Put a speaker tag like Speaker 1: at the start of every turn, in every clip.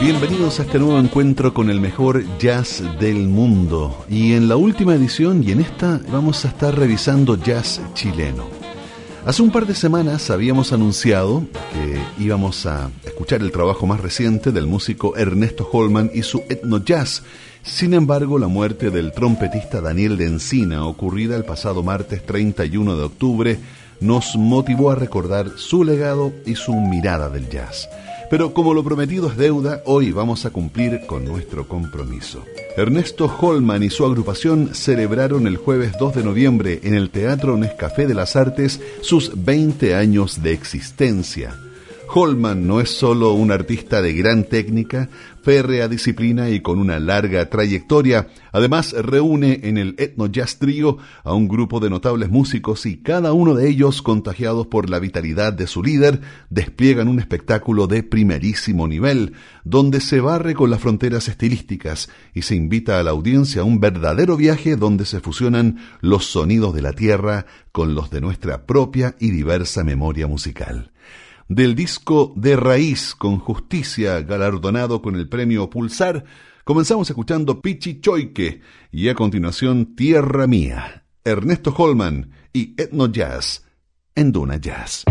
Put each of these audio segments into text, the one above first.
Speaker 1: Bienvenidos a este nuevo encuentro con el mejor jazz del mundo. Y en la última edición y en esta vamos a estar revisando jazz chileno. Hace un par de semanas habíamos anunciado que íbamos a escuchar el trabajo más reciente del músico Ernesto Holman y su etno jazz. Sin embargo, la muerte del trompetista Daniel de Encina, ocurrida el pasado martes 31 de octubre, nos motivó a recordar su legado y su mirada del jazz. Pero como lo prometido es deuda, hoy vamos a cumplir con nuestro compromiso. Ernesto Holman y su agrupación celebraron el jueves 2 de noviembre en el Teatro Nescafé de las Artes sus 20 años de existencia. Holman no es solo un artista de gran técnica, férrea disciplina y con una larga trayectoria, además reúne en el Etno Jazz Trio a un grupo de notables músicos y cada uno de ellos, contagiados por la vitalidad de su líder, despliegan un espectáculo de primerísimo nivel, donde se barre con las fronteras estilísticas y se invita a la audiencia a un verdadero viaje donde se fusionan los sonidos de la tierra con los de nuestra propia y diversa memoria musical del disco De Raíz con Justicia, galardonado con el premio Pulsar, comenzamos escuchando Pichi Choique y a continuación Tierra Mía, Ernesto Holman y Etno Jazz en Duna Jazz.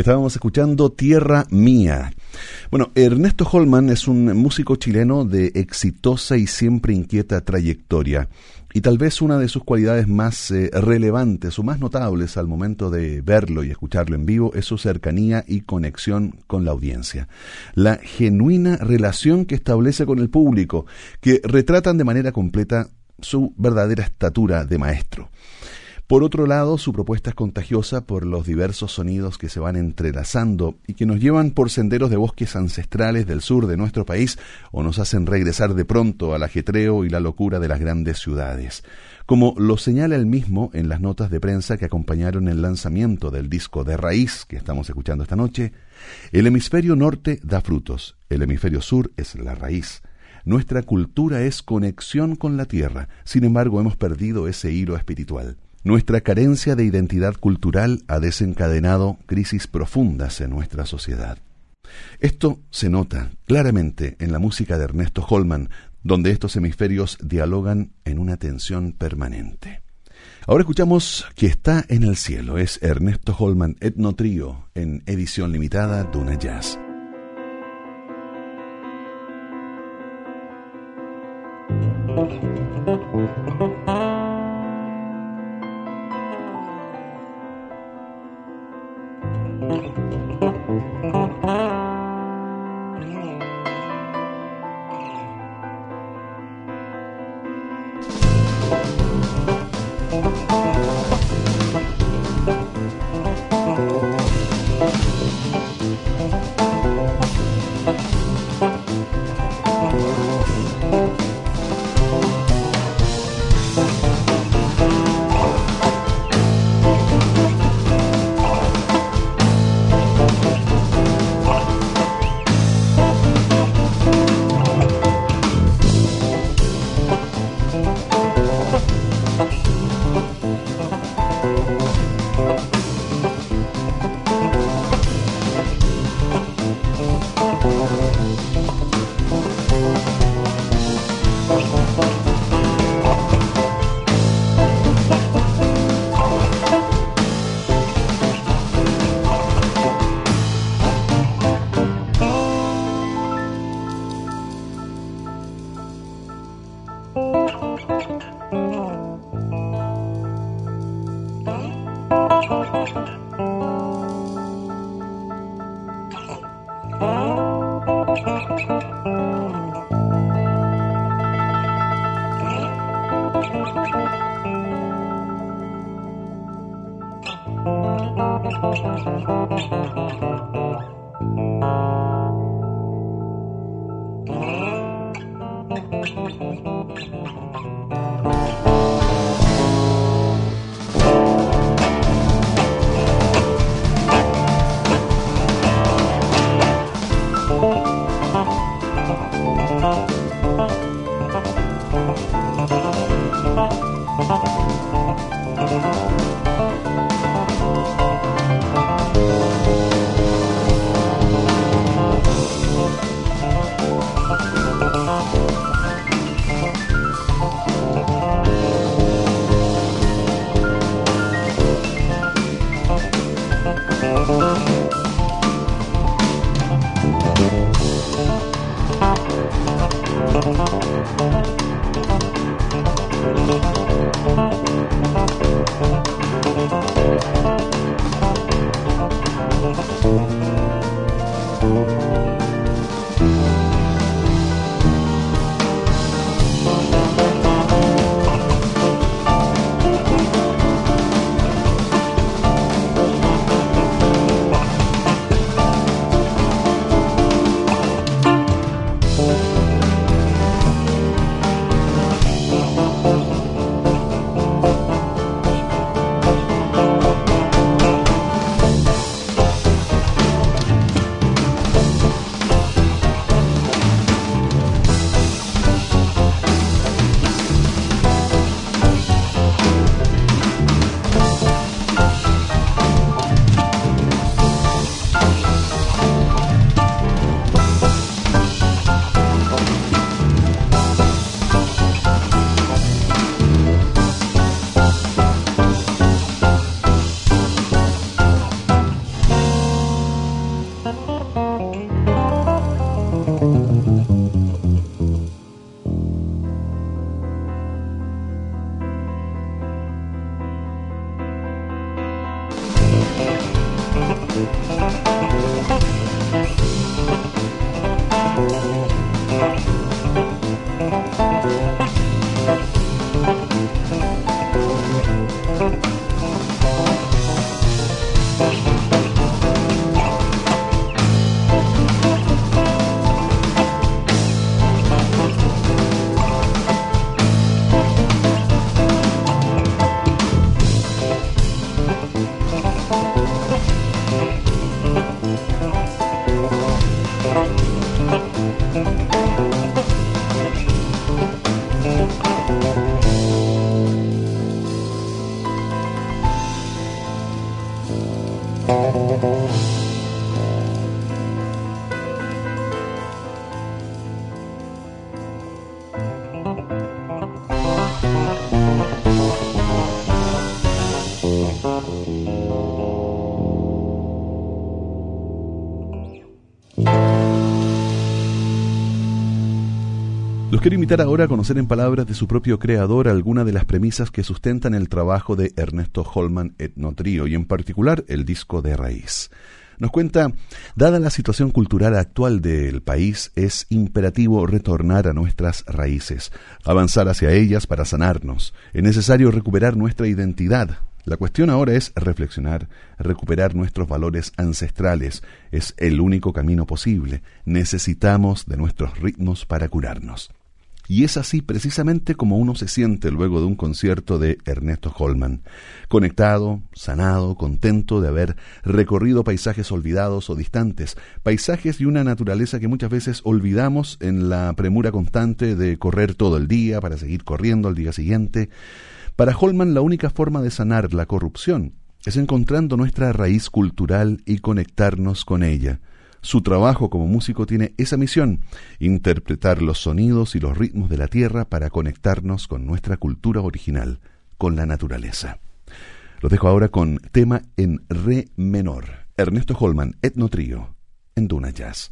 Speaker 1: Estábamos escuchando Tierra Mía. Bueno, Ernesto Holman es un músico chileno de exitosa y siempre inquieta trayectoria. Y tal vez una de sus cualidades más eh, relevantes o más notables al momento de verlo y escucharlo en vivo es su cercanía y conexión con la audiencia. La genuina relación que establece con el público, que retratan de manera completa su verdadera estatura de maestro. Por otro lado, su propuesta es contagiosa por los diversos sonidos que se van entrelazando y que nos llevan por senderos de bosques ancestrales del sur de nuestro país o nos hacen regresar de pronto al ajetreo y la locura de las grandes ciudades. Como lo señala él mismo en las notas de prensa que acompañaron el lanzamiento del disco de raíz que estamos escuchando esta noche, el hemisferio norte da frutos, el hemisferio sur es la raíz. Nuestra cultura es conexión con la tierra, sin embargo hemos perdido ese hilo espiritual. Nuestra carencia de identidad cultural ha desencadenado crisis profundas en nuestra sociedad. Esto se nota claramente en la música de Ernesto Holman, donde estos hemisferios dialogan en una tensión permanente. Ahora escuchamos Que está en el cielo, es Ernesto Holman Etno Trío en edición limitada Duna Jazz. Quiero invitar ahora a conocer en palabras de su propio creador algunas de las premisas que sustentan el trabajo de Ernesto Holman Etnotrio y en particular el disco de raíz. Nos cuenta, dada la situación cultural actual del país, es imperativo retornar a nuestras raíces, avanzar hacia ellas para sanarnos. Es necesario recuperar nuestra identidad. La cuestión ahora es reflexionar, recuperar nuestros valores ancestrales. Es el único camino posible. Necesitamos de nuestros ritmos para curarnos. Y es así precisamente como uno se siente luego de un concierto de Ernesto Holman, conectado, sanado, contento de haber recorrido paisajes olvidados o distantes, paisajes de una naturaleza que muchas veces olvidamos en la premura constante de correr todo el día para seguir corriendo al día siguiente. Para Holman la única forma de sanar la corrupción es encontrando nuestra raíz cultural y conectarnos con ella. Su trabajo como músico tiene esa misión, interpretar los sonidos y los ritmos de la tierra para conectarnos con nuestra cultura original, con la naturaleza. Lo dejo ahora con tema en re menor. Ernesto Holman, Etno Trío, en Duna Jazz.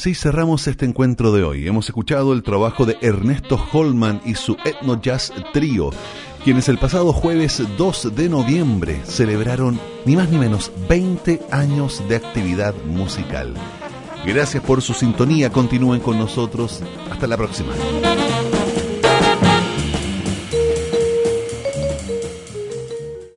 Speaker 1: Así cerramos este encuentro de hoy. Hemos escuchado el trabajo de Ernesto Holman y su Etno Jazz Trio, quienes el pasado jueves 2 de noviembre celebraron ni más ni menos 20 años de actividad musical. Gracias por su sintonía, continúen con nosotros. Hasta la próxima.